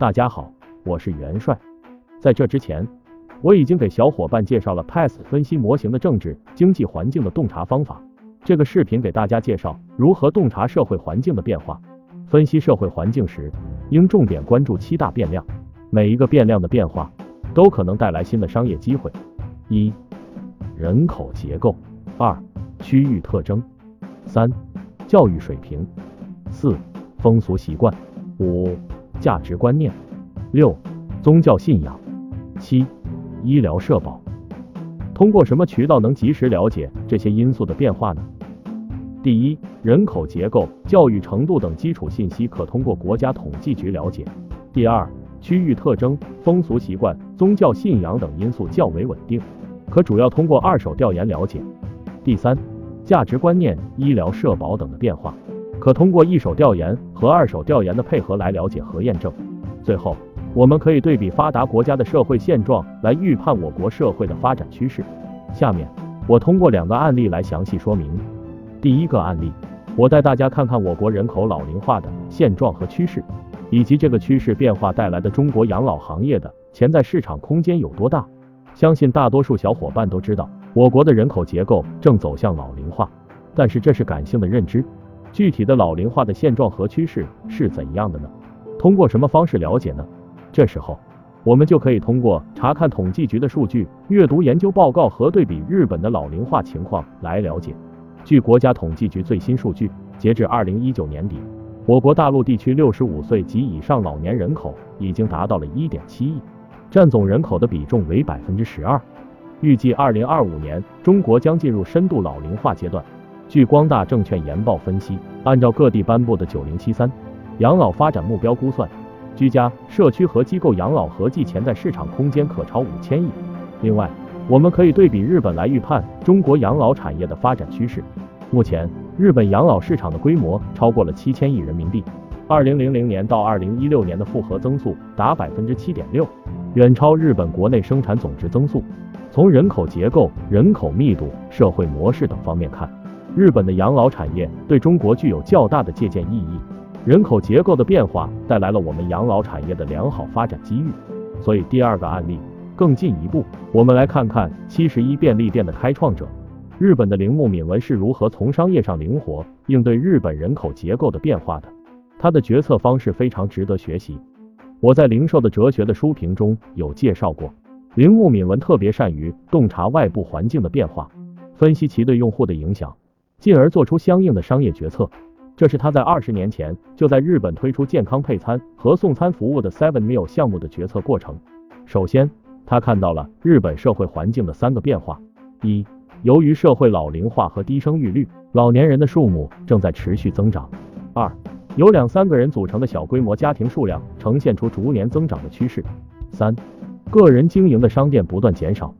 大家好，我是元帅。在这之前，我已经给小伙伴介绍了 PAS 分析模型的政治经济环境的洞察方法。这个视频给大家介绍如何洞察社会环境的变化。分析社会环境时，应重点关注七大变量，每一个变量的变化都可能带来新的商业机会。一、人口结构；二、区域特征；三、教育水平；四、风俗习惯；五。价值观念，六，宗教信仰，七，医疗社保。通过什么渠道能及时了解这些因素的变化呢？第一，人口结构、教育程度等基础信息可通过国家统计局了解。第二，区域特征、风俗习惯、宗教信仰等因素较为稳定，可主要通过二手调研了解。第三，价值观念、医疗社保等的变化。可通过一手调研和二手调研的配合来了解和验证。最后，我们可以对比发达国家的社会现状来预判我国社会的发展趋势。下面，我通过两个案例来详细说明。第一个案例，我带大家看看我国人口老龄化的现状和趋势，以及这个趋势变化带来的中国养老行业的潜在市场空间有多大。相信大多数小伙伴都知道，我国的人口结构正走向老龄化，但是这是感性的认知。具体的老龄化的现状和趋势是怎样的呢？通过什么方式了解呢？这时候，我们就可以通过查看统计局的数据、阅读研究报告和对比日本的老龄化情况来了解。据国家统计局最新数据，截至二零一九年底，我国大陆地区六十五岁及以上老年人口已经达到了一点七亿，占总人口的比重为百分之十二。预计二零二五年，中国将进入深度老龄化阶段。据光大证券研报分析，按照各地颁布的“九零七三”养老发展目标估算，居家、社区和机构养老合计潜在市场空间可超五千亿。另外，我们可以对比日本来预判中国养老产业的发展趋势。目前，日本养老市场的规模超过了七千亿人民币，二零零零年到二零一六年的复合增速达百分之七点六，远超日本国内生产总值增速。从人口结构、人口密度、社会模式等方面看，日本的养老产业对中国具有较大的借鉴意义，人口结构的变化带来了我们养老产业的良好发展机遇。所以第二个案例更进一步，我们来看看七十一便利店的开创者日本的铃木敏文是如何从商业上灵活应对日本人口结构的变化的。他的决策方式非常值得学习。我在零售的哲学的书评中有介绍过，铃木敏文特别善于洞察外部环境的变化，分析其对用户的影响。进而做出相应的商业决策，这是他在二十年前就在日本推出健康配餐和送餐服务的 Seven Meal 项目的决策过程。首先，他看到了日本社会环境的三个变化：一、由于社会老龄化和低生育率，老年人的数目正在持续增长；二、由两三个人组成的小规模家庭数量呈现出逐年增长的趋势；三、个人经营的商店不断减少。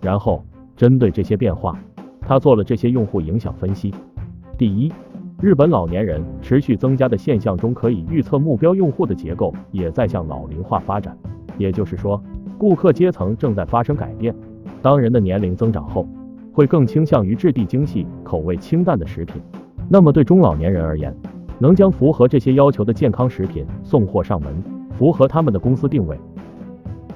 然后，针对这些变化。他做了这些用户影响分析。第一，日本老年人持续增加的现象中，可以预测目标用户的结构也在向老龄化发展。也就是说，顾客阶层正在发生改变。当人的年龄增长后，会更倾向于质地精细、口味清淡的食品。那么对中老年人而言，能将符合这些要求的健康食品送货上门，符合他们的公司定位，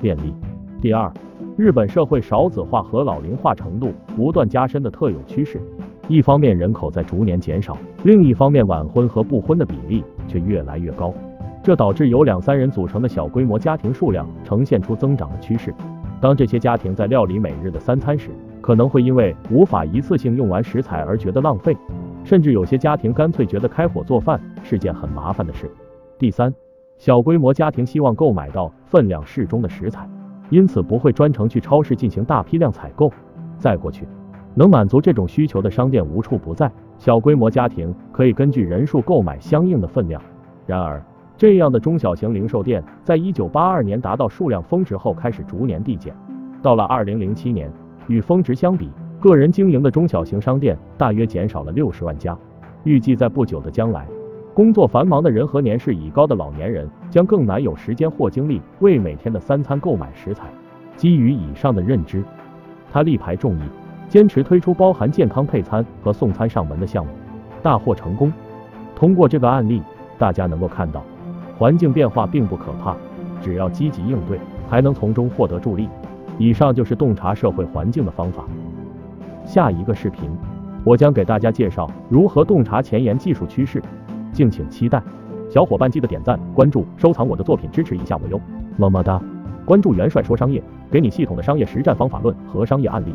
便利。第二。日本社会少子化和老龄化程度不断加深的特有趋势，一方面人口在逐年减少，另一方面晚婚和不婚的比例却越来越高，这导致由两三人组成的小规模家庭数量呈现出增长的趋势。当这些家庭在料理每日的三餐时，可能会因为无法一次性用完食材而觉得浪费，甚至有些家庭干脆觉得开火做饭是件很麻烦的事。第三，小规模家庭希望购买到分量适中的食材。因此不会专程去超市进行大批量采购。再过去，能满足这种需求的商店无处不在，小规模家庭可以根据人数购买相应的分量。然而，这样的中小型零售店在一九八二年达到数量峰值后开始逐年递减。到了二零零七年，与峰值相比，个人经营的中小型商店大约减少了六十万家。预计在不久的将来。工作繁忙的人和年事已高的老年人将更难有时间或精力为每天的三餐购买食材。基于以上的认知，他力排众议，坚持推出包含健康配餐和送餐上门的项目，大获成功。通过这个案例，大家能够看到，环境变化并不可怕，只要积极应对，还能从中获得助力。以上就是洞察社会环境的方法。下一个视频，我将给大家介绍如何洞察前沿技术趋势，敬请期待。小伙伴记得点赞、关注、收藏我的作品，支持一下我哟，么么哒！关注元帅说商业，给你系统的商业实战方法论和商业案例。